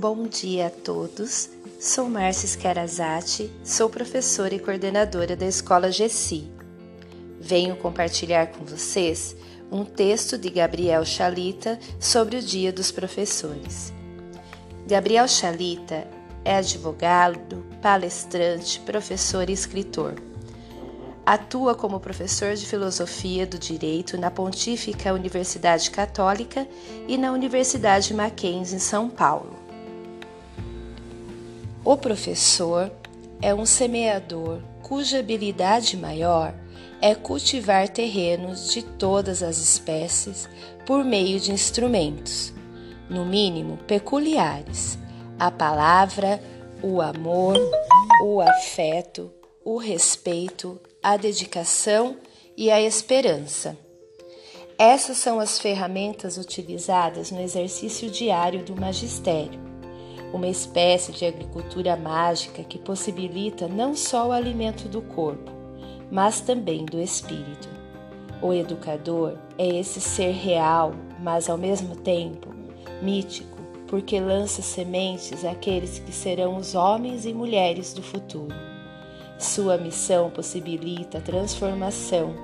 Bom dia a todos. Sou Márcia Scarazati, sou professora e coordenadora da Escola GESI. Venho compartilhar com vocês um texto de Gabriel Chalita sobre o Dia dos Professores. Gabriel Chalita é advogado, palestrante, professor e escritor. Atua como professor de filosofia do direito na Pontífica Universidade Católica e na Universidade Mackenzie, em São Paulo. O professor é um semeador cuja habilidade maior é cultivar terrenos de todas as espécies por meio de instrumentos, no mínimo peculiares: a palavra, o amor, o afeto, o respeito, a dedicação e a esperança. Essas são as ferramentas utilizadas no exercício diário do magistério, uma espécie de agricultura mágica que possibilita não só o alimento do corpo, mas também do espírito. O educador é esse ser real, mas ao mesmo tempo mítico, porque lança sementes àqueles que serão os homens e mulheres do futuro. Sua missão possibilita a transformação,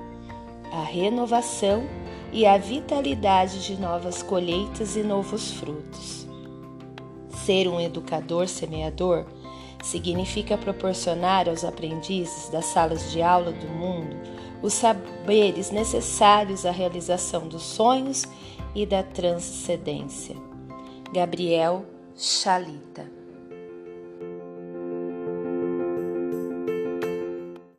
a renovação e a vitalidade de novas colheitas e novos frutos. Ser um educador semeador significa proporcionar aos aprendizes das salas de aula do mundo os saberes necessários à realização dos sonhos e da transcendência. Gabriel Chalita